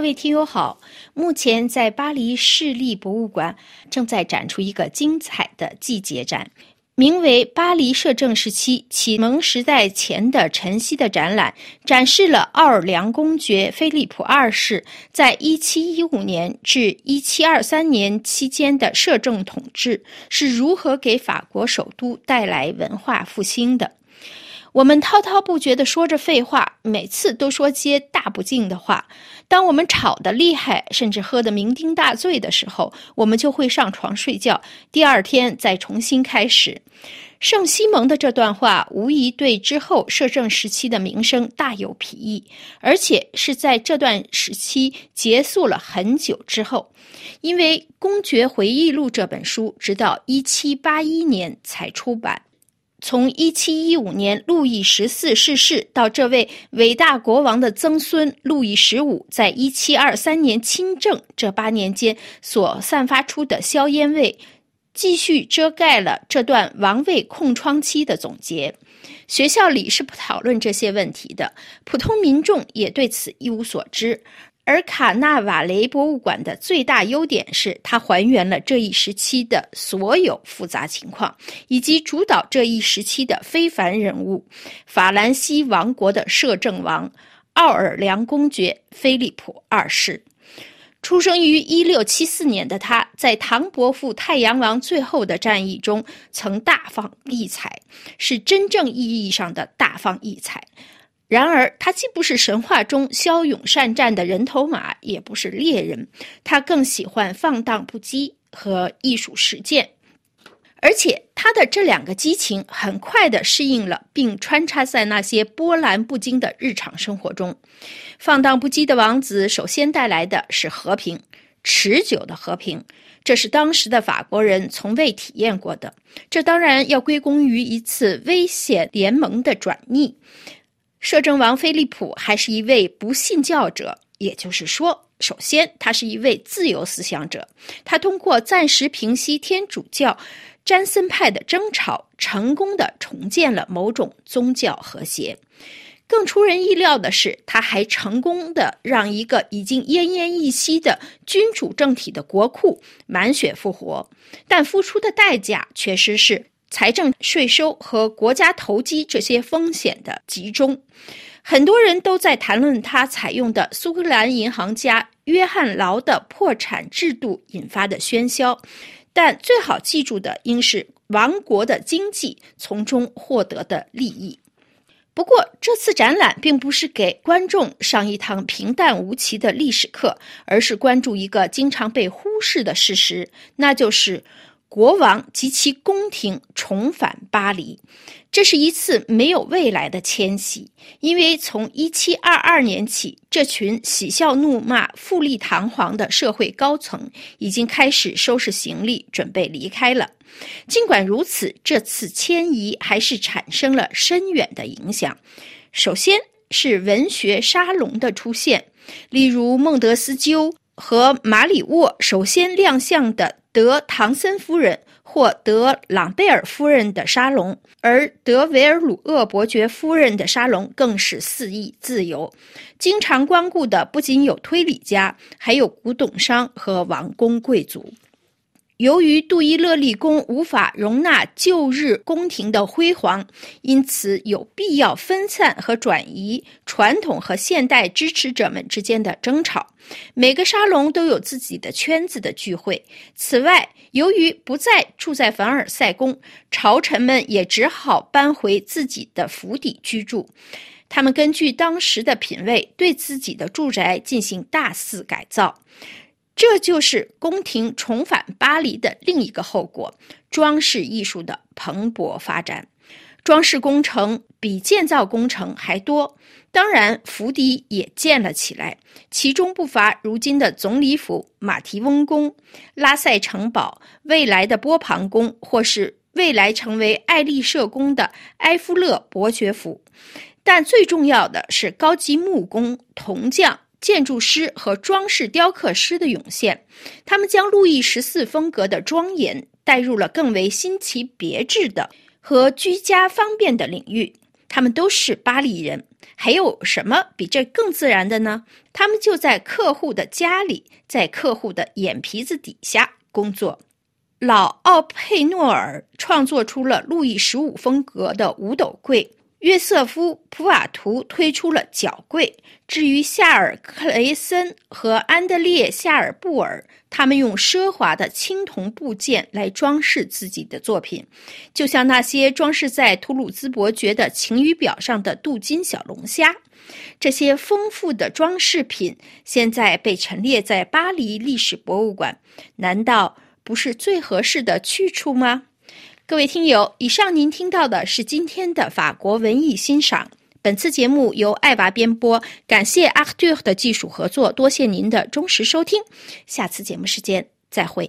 各位听友好，目前在巴黎市立博物馆正在展出一个精彩的季节展。名为《巴黎摄政时期启蒙时代前的晨曦》的展览，展示了奥尔良公爵菲利普二世在1715年至1723年期间的摄政统治是如何给法国首都带来文化复兴的。我们滔滔不绝地说着废话，每次都说些大不敬的话。当我们吵得厉害，甚至喝得酩酊大醉的时候，我们就会上床睡觉，第二天再重新开始。圣西蒙的这段话无疑对之后摄政时期的名声大有裨益，而且是在这段时期结束了很久之后，因为《公爵回忆录》这本书直到1781年才出版。从一七一五年路易十四逝世到这位伟大国王的曾孙路易十五在一七二三年亲政这八年间所散发出的硝烟味，继续遮盖了这段王位空窗期的总结。学校里是不讨论这些问题的，普通民众也对此一无所知。而卡纳瓦雷博物馆的最大优点是，它还原了这一时期的所有复杂情况，以及主导这一时期的非凡人物——法兰西王国的摄政王奥尔良公爵菲利普二世。出生于1674年的他，在唐伯父太阳王最后的战役中曾大放异彩，是真正意义上的大放异彩。然而，他既不是神话中骁勇善战的人头马，也不是猎人，他更喜欢放荡不羁和艺术实践，而且他的这两个激情很快地适应了，并穿插在那些波澜不惊的日常生活中。放荡不羁的王子首先带来的是和平，持久的和平，这是当时的法国人从未体验过的。这当然要归功于一次危险联盟的转逆。摄政王菲利普还是一位不信教者，也就是说，首先他是一位自由思想者。他通过暂时平息天主教詹森派的争吵，成功的重建了某种宗教和谐。更出人意料的是，他还成功的让一个已经奄奄一息的君主政体的国库满血复活，但付出的代价确实是。财政、税收和国家投机这些风险的集中，很多人都在谈论他采用的苏格兰银行家约翰劳的破产制度引发的喧嚣，但最好记住的应是王国的经济从中获得的利益。不过，这次展览并不是给观众上一堂平淡无奇的历史课，而是关注一个经常被忽视的事实，那就是。国王及其宫廷重返巴黎，这是一次没有未来的迁徙，因为从1722年起，这群喜笑怒骂、富丽堂皇的社会高层已经开始收拾行李，准备离开了。尽管如此，这次迁移还是产生了深远的影响。首先是文学沙龙的出现，例如孟德斯鸠和马里沃首先亮相的。德唐森夫人或德朗贝尔夫人的沙龙，而德维尔鲁厄伯爵夫人的沙龙更是肆意自由。经常光顾的不仅有推理家，还有古董商和王公贵族。由于杜伊勒利宫无法容纳旧日宫廷的辉煌，因此有必要分散和转移传统和现代支持者们之间的争吵。每个沙龙都有自己的圈子的聚会。此外，由于不再住在凡尔赛宫，朝臣们也只好搬回自己的府邸居住。他们根据当时的品味，对自己的住宅进行大肆改造。这就是宫廷重返巴黎的另一个后果：装饰艺术的蓬勃发展。装饰工程比建造工程还多，当然府邸也建了起来，其中不乏如今的总理府、马提翁宫、拉塞城堡、未来的波旁宫，或是未来成为爱丽舍宫的埃夫勒伯爵府。但最重要的是高级木工、铜匠。建筑师和装饰雕刻师的涌现，他们将路易十四风格的庄严带入了更为新奇别致的和居家方便的领域。他们都是巴黎人，还有什么比这更自然的呢？他们就在客户的家里，在客户的眼皮子底下工作。老奥佩诺尔创作出了路易十五风格的五斗柜。约瑟夫·普瓦图推出了脚柜。至于夏尔·克雷森和安德烈·夏尔布尔，他们用奢华的青铜部件来装饰自己的作品，就像那些装饰在图鲁兹伯爵的晴雨表上的镀金小龙虾。这些丰富的装饰品现在被陈列在巴黎历史博物馆，难道不是最合适的去处吗？各位听友，以上您听到的是今天的法国文艺欣赏。本次节目由爱娃编播，感谢阿克杜的技术合作，多谢您的忠实收听。下次节目时间再会。